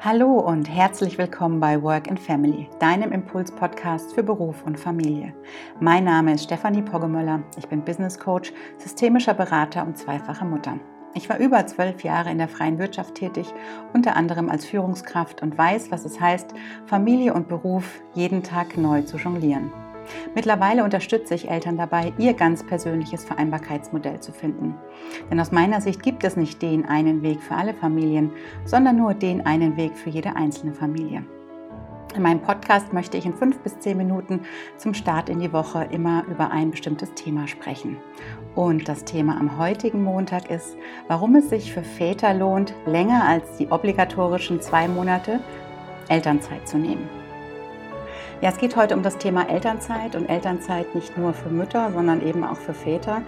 Hallo und herzlich willkommen bei Work and Family, deinem Impuls-Podcast für Beruf und Familie. Mein Name ist Stefanie Poggemöller. Ich bin Business Coach, systemischer Berater und zweifache Mutter. Ich war über zwölf Jahre in der freien Wirtschaft tätig, unter anderem als Führungskraft und weiß, was es heißt, Familie und Beruf jeden Tag neu zu jonglieren. Mittlerweile unterstütze ich Eltern dabei, ihr ganz persönliches Vereinbarkeitsmodell zu finden. Denn aus meiner Sicht gibt es nicht den einen Weg für alle Familien, sondern nur den einen Weg für jede einzelne Familie. In meinem Podcast möchte ich in fünf bis zehn Minuten zum Start in die Woche immer über ein bestimmtes Thema sprechen. Und das Thema am heutigen Montag ist, warum es sich für Väter lohnt, länger als die obligatorischen zwei Monate Elternzeit zu nehmen. Ja, es geht heute um das Thema Elternzeit und Elternzeit nicht nur für Mütter, sondern eben auch für Väter.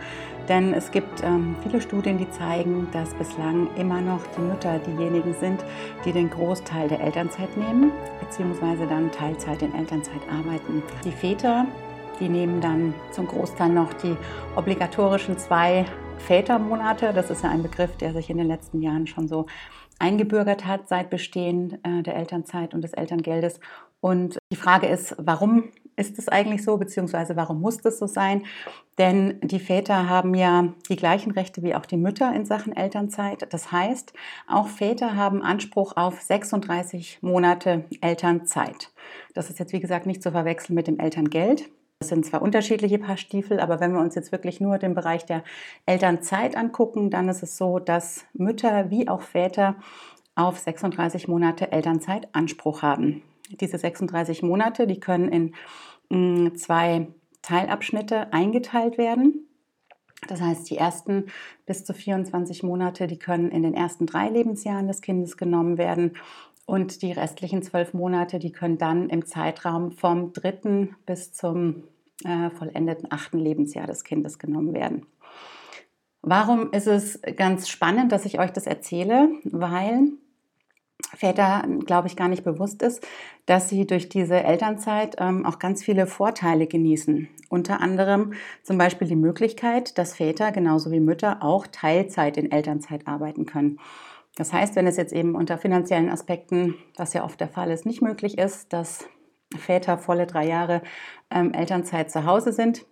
Denn es gibt ähm, viele Studien, die zeigen, dass bislang immer noch die Mütter diejenigen sind, die den Großteil der Elternzeit nehmen, beziehungsweise dann Teilzeit in Elternzeit arbeiten. Die Väter, die nehmen dann zum Großteil noch die obligatorischen zwei Vätermonate. Das ist ja ein Begriff, der sich in den letzten Jahren schon so eingebürgert hat seit Bestehen äh, der Elternzeit und des Elterngeldes. Und die Frage ist, warum ist es eigentlich so, beziehungsweise warum muss das so sein? Denn die Väter haben ja die gleichen Rechte wie auch die Mütter in Sachen Elternzeit. Das heißt, auch Väter haben Anspruch auf 36 Monate Elternzeit. Das ist jetzt, wie gesagt, nicht zu verwechseln mit dem Elterngeld. Das sind zwar unterschiedliche Paar Stiefel, aber wenn wir uns jetzt wirklich nur den Bereich der Elternzeit angucken, dann ist es so, dass Mütter wie auch Väter auf 36 Monate Elternzeit Anspruch haben. Diese 36 Monate, die können in mm, zwei Teilabschnitte eingeteilt werden. Das heißt, die ersten bis zu 24 Monate, die können in den ersten drei Lebensjahren des Kindes genommen werden. Und die restlichen zwölf Monate, die können dann im Zeitraum vom dritten bis zum äh, vollendeten achten Lebensjahr des Kindes genommen werden. Warum ist es ganz spannend, dass ich euch das erzähle? Weil Väter, glaube ich, gar nicht bewusst ist, dass sie durch diese Elternzeit ähm, auch ganz viele Vorteile genießen. Unter anderem zum Beispiel die Möglichkeit, dass Väter genauso wie Mütter auch Teilzeit in Elternzeit arbeiten können. Das heißt, wenn es jetzt eben unter finanziellen Aspekten, was ja oft der Fall ist, nicht möglich ist, dass Väter volle drei Jahre ähm, Elternzeit zu Hause sind,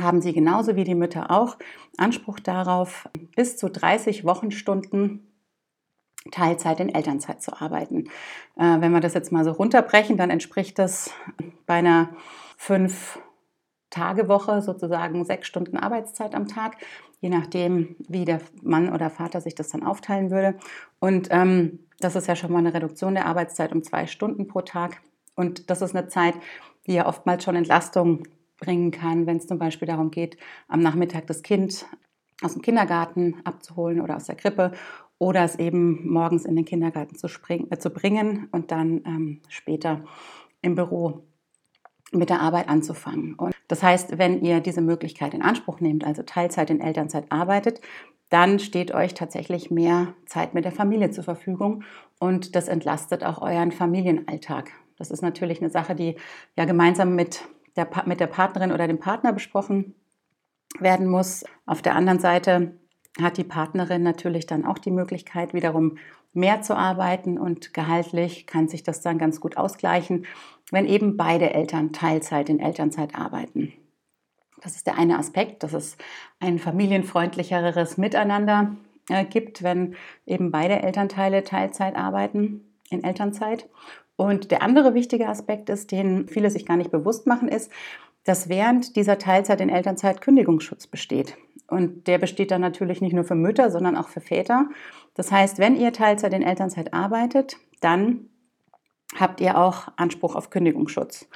haben sie genauso wie die Mütter auch Anspruch darauf, bis zu 30 Wochenstunden Teilzeit in Elternzeit zu arbeiten. Äh, wenn wir das jetzt mal so runterbrechen, dann entspricht das bei einer fünf Tage Woche sozusagen sechs Stunden Arbeitszeit am Tag, je nachdem, wie der Mann oder Vater sich das dann aufteilen würde. Und ähm, das ist ja schon mal eine Reduktion der Arbeitszeit um zwei Stunden pro Tag. Und das ist eine Zeit, die ja oftmals schon Entlastung bringen kann, wenn es zum Beispiel darum geht, am Nachmittag das Kind aus dem Kindergarten abzuholen oder aus der Krippe oder es eben morgens in den Kindergarten zu, springen, äh, zu bringen und dann ähm, später im Büro mit der Arbeit anzufangen. Und das heißt, wenn ihr diese Möglichkeit in Anspruch nehmt, also Teilzeit in Elternzeit arbeitet, dann steht euch tatsächlich mehr Zeit mit der Familie zur Verfügung und das entlastet auch euren Familienalltag. Das ist natürlich eine Sache, die ja gemeinsam mit der, mit der Partnerin oder dem Partner besprochen werden muss. Auf der anderen Seite hat die Partnerin natürlich dann auch die Möglichkeit, wiederum mehr zu arbeiten und gehaltlich kann sich das dann ganz gut ausgleichen, wenn eben beide Eltern Teilzeit in Elternzeit arbeiten. Das ist der eine Aspekt, dass es ein familienfreundlicheres Miteinander äh, gibt, wenn eben beide Elternteile Teilzeit arbeiten in Elternzeit. Und der andere wichtige Aspekt ist, den viele sich gar nicht bewusst machen, ist, dass während dieser Teilzeit in Elternzeit Kündigungsschutz besteht. Und der besteht dann natürlich nicht nur für Mütter, sondern auch für Väter. Das heißt, wenn ihr Teilzeit in Elternzeit arbeitet, dann habt ihr auch Anspruch auf Kündigungsschutz.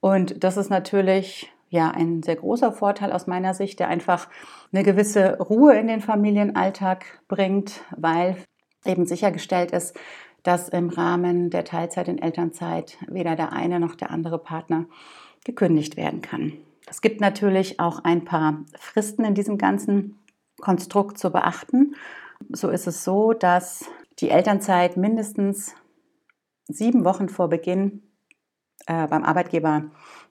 Und das ist natürlich ja ein sehr großer Vorteil aus meiner Sicht, der einfach eine gewisse Ruhe in den Familienalltag bringt, weil eben sichergestellt ist, dass im Rahmen der Teilzeit in Elternzeit weder der eine noch der andere Partner gekündigt werden kann. Es gibt natürlich auch ein paar Fristen in diesem ganzen Konstrukt zu beachten. So ist es so, dass die Elternzeit mindestens sieben Wochen vor Beginn äh, beim Arbeitgeber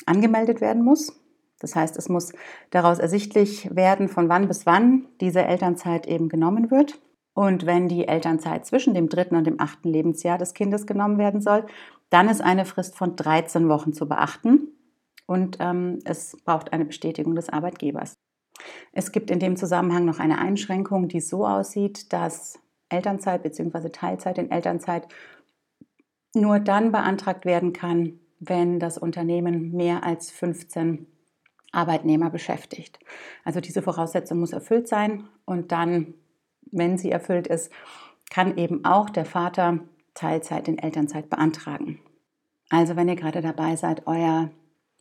angemeldet werden muss. Das heißt, es muss daraus ersichtlich werden, von wann bis wann diese Elternzeit eben genommen wird. Und wenn die Elternzeit zwischen dem dritten und dem achten Lebensjahr des Kindes genommen werden soll, dann ist eine Frist von 13 Wochen zu beachten und ähm, es braucht eine Bestätigung des Arbeitgebers. Es gibt in dem Zusammenhang noch eine Einschränkung, die so aussieht, dass Elternzeit bzw. Teilzeit in Elternzeit nur dann beantragt werden kann, wenn das Unternehmen mehr als 15 Arbeitnehmer beschäftigt. Also diese Voraussetzung muss erfüllt sein und dann, wenn sie erfüllt ist, kann eben auch der Vater Teilzeit in Elternzeit beantragen. Also wenn ihr gerade dabei seid, euer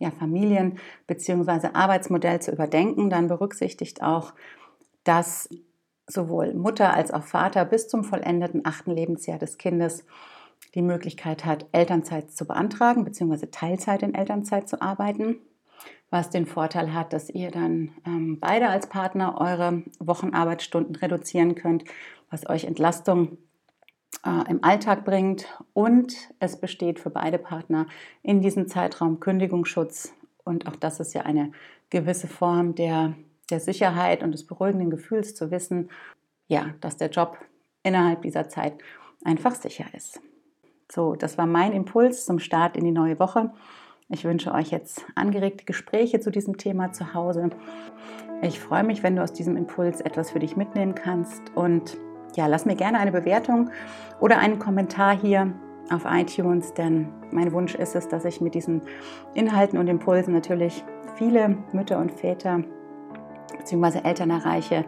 ja, Familien- bzw. Arbeitsmodell zu überdenken, dann berücksichtigt auch, dass sowohl Mutter als auch Vater bis zum vollendeten achten Lebensjahr des Kindes die Möglichkeit hat, Elternzeit zu beantragen bzw. Teilzeit in Elternzeit zu arbeiten, was den Vorteil hat, dass ihr dann ähm, beide als Partner eure Wochenarbeitsstunden reduzieren könnt, was euch Entlastung äh, im Alltag bringt und es besteht für beide Partner in diesem Zeitraum Kündigungsschutz und auch das ist ja eine gewisse Form der, der Sicherheit und des beruhigenden Gefühls zu wissen, ja, dass der Job innerhalb dieser Zeit einfach sicher ist. So, das war mein Impuls zum Start in die neue Woche. Ich wünsche euch jetzt angeregte Gespräche zu diesem Thema zu Hause. Ich freue mich, wenn du aus diesem Impuls etwas für dich mitnehmen kannst und ja, lass mir gerne eine Bewertung oder einen Kommentar hier auf iTunes, denn mein Wunsch ist es, dass ich mit diesen Inhalten und Impulsen natürlich viele Mütter und Väter bzw. Eltern erreiche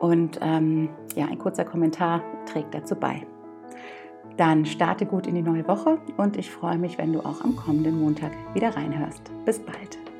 und ähm, ja, ein kurzer Kommentar trägt dazu bei. Dann starte gut in die neue Woche und ich freue mich, wenn du auch am kommenden Montag wieder reinhörst. Bis bald.